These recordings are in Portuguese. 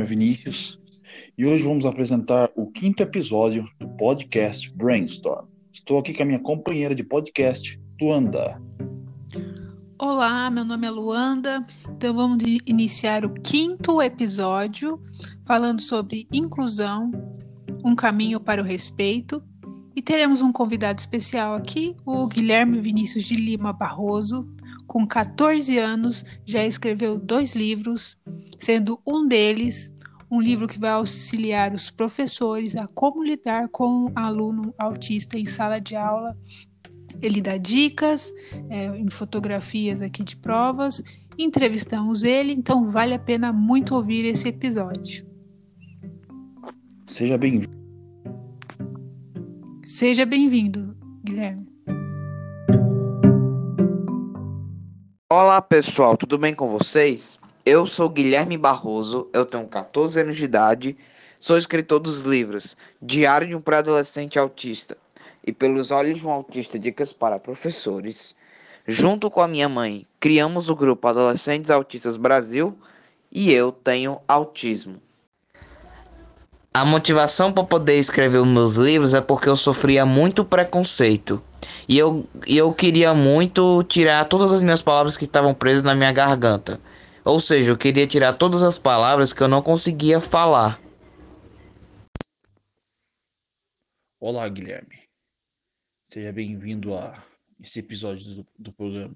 nome é Vinícius e hoje vamos apresentar o quinto episódio do podcast Brainstorm. Estou aqui com a minha companheira de podcast, Luanda. Olá, meu nome é Luanda. Então vamos iniciar o quinto episódio falando sobre inclusão, um caminho para o respeito. E teremos um convidado especial aqui, o Guilherme Vinícius de Lima Barroso, com 14 anos, já escreveu dois livros, sendo um deles um livro que vai auxiliar os professores a como lidar com um aluno autista em sala de aula. Ele dá dicas é, em fotografias aqui de provas. Entrevistamos ele, então vale a pena muito ouvir esse episódio. Seja bem-vindo. Seja bem-vindo, Guilherme. Olá pessoal, tudo bem com vocês? Eu sou Guilherme Barroso, eu tenho 14 anos de idade, sou escritor dos livros Diário de um Pré-Adolescente Autista e Pelos Olhos de um Autista Dicas para Professores. Junto com a minha mãe, criamos o grupo Adolescentes Autistas Brasil e eu tenho autismo. A motivação para poder escrever os meus livros é porque eu sofria muito preconceito. E eu, eu queria muito tirar todas as minhas palavras que estavam presas na minha garganta. Ou seja, eu queria tirar todas as palavras que eu não conseguia falar. Olá, Guilherme. Seja bem-vindo a esse episódio do, do programa.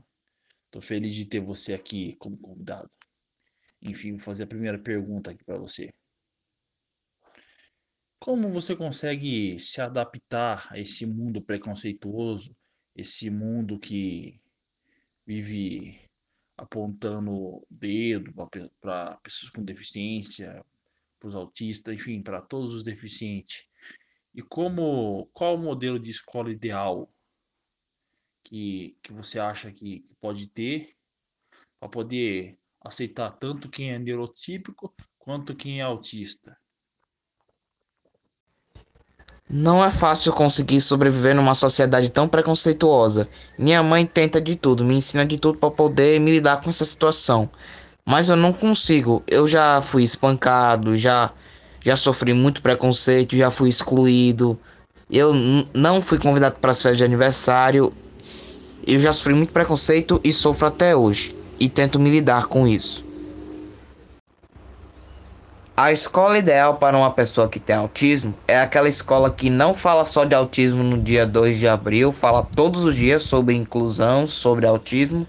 Estou feliz de ter você aqui como convidado. Enfim, vou fazer a primeira pergunta aqui para você. Como você consegue se adaptar a esse mundo preconceituoso, esse mundo que vive apontando dedo para pessoas com deficiência, para os autistas, enfim, para todos os deficientes? E como qual o modelo de escola ideal que, que você acha que pode ter para poder aceitar tanto quem é neurotípico quanto quem é autista? Não é fácil conseguir sobreviver numa sociedade tão preconceituosa. Minha mãe tenta de tudo, me ensina de tudo para poder me lidar com essa situação. Mas eu não consigo. Eu já fui espancado, já já sofri muito preconceito, já fui excluído. Eu não fui convidado para as festas de aniversário. Eu já sofri muito preconceito e sofro até hoje e tento me lidar com isso. A escola ideal para uma pessoa que tem autismo é aquela escola que não fala só de autismo no dia 2 de abril, fala todos os dias sobre inclusão, sobre autismo,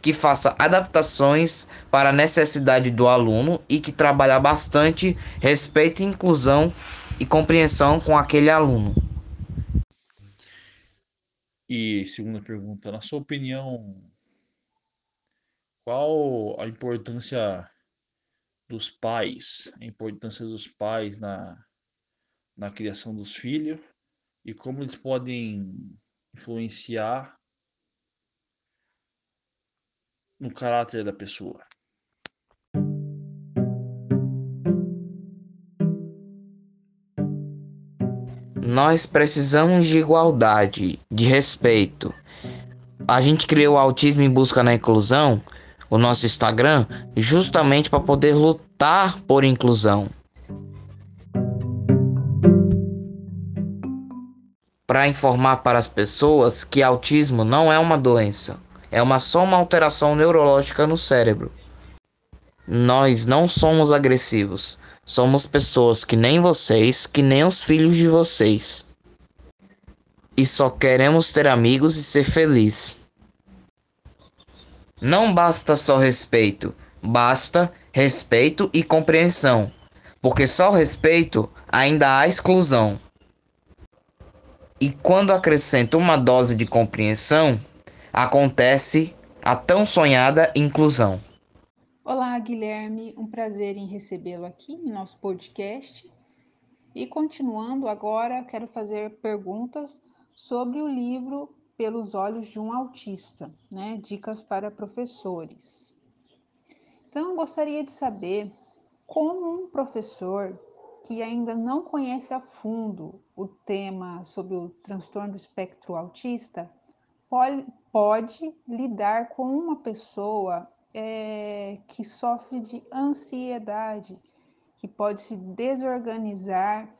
que faça adaptações para a necessidade do aluno e que trabalha bastante respeito, inclusão e compreensão com aquele aluno. E segunda pergunta, na sua opinião, qual a importância dos pais, a importância dos pais na, na criação dos filhos e como eles podem influenciar no caráter da pessoa. Nós precisamos de igualdade, de respeito. A gente criou o autismo em busca da inclusão o nosso Instagram justamente para poder lutar por inclusão. Para informar para as pessoas que autismo não é uma doença, é uma só uma alteração neurológica no cérebro. Nós não somos agressivos, somos pessoas que nem vocês, que nem os filhos de vocês. E só queremos ter amigos e ser felizes. Não basta só respeito, basta respeito e compreensão, porque só respeito ainda há exclusão. E quando acrescenta uma dose de compreensão, acontece a tão sonhada inclusão. Olá, Guilherme, um prazer em recebê-lo aqui em nosso podcast. E continuando agora, quero fazer perguntas sobre o livro pelos olhos de um autista, né? Dicas para professores. Então, eu gostaria de saber como um professor que ainda não conhece a fundo o tema sobre o transtorno do espectro autista pode, pode lidar com uma pessoa é, que sofre de ansiedade que pode se desorganizar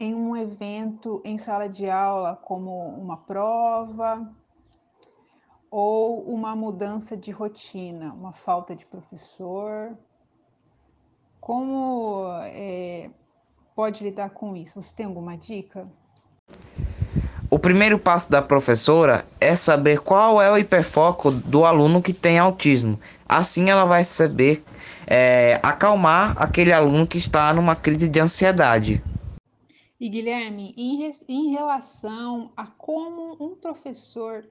em um evento em sala de aula, como uma prova ou uma mudança de rotina, uma falta de professor. Como é, pode lidar com isso? Você tem alguma dica? O primeiro passo da professora é saber qual é o hiperfoco do aluno que tem autismo. Assim ela vai saber é, acalmar aquele aluno que está numa crise de ansiedade. E Guilherme, em, em relação a como um professor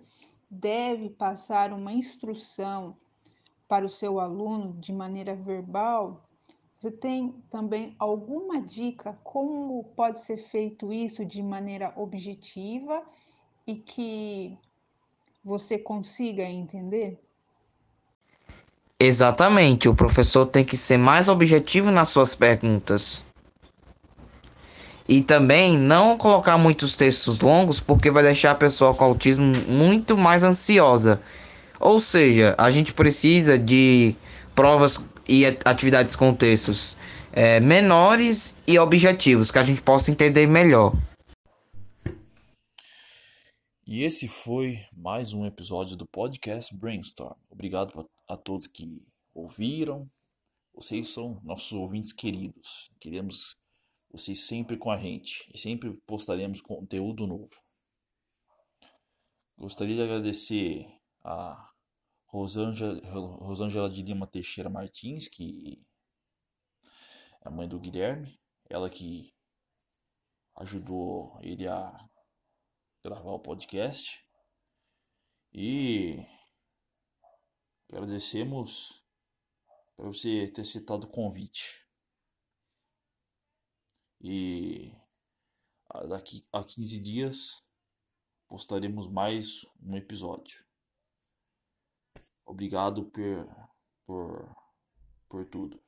deve passar uma instrução para o seu aluno de maneira verbal, você tem também alguma dica como pode ser feito isso de maneira objetiva e que você consiga entender? Exatamente, o professor tem que ser mais objetivo nas suas perguntas. E também não colocar muitos textos longos, porque vai deixar a pessoa com autismo muito mais ansiosa. Ou seja, a gente precisa de provas e atividades com textos é, menores e objetivos, que a gente possa entender melhor. E esse foi mais um episódio do podcast Brainstorm. Obrigado a todos que ouviram. Vocês são nossos ouvintes queridos. Queremos vocês sempre com a gente e sempre postaremos conteúdo novo. Gostaria de agradecer a Rosângela, Rosângela de Lima Teixeira Martins, que é a mãe do Guilherme, ela que ajudou ele a gravar o podcast. E agradecemos por você ter citado o convite. E daqui a 15 dias postaremos mais um episódio. Obrigado por, por, por tudo.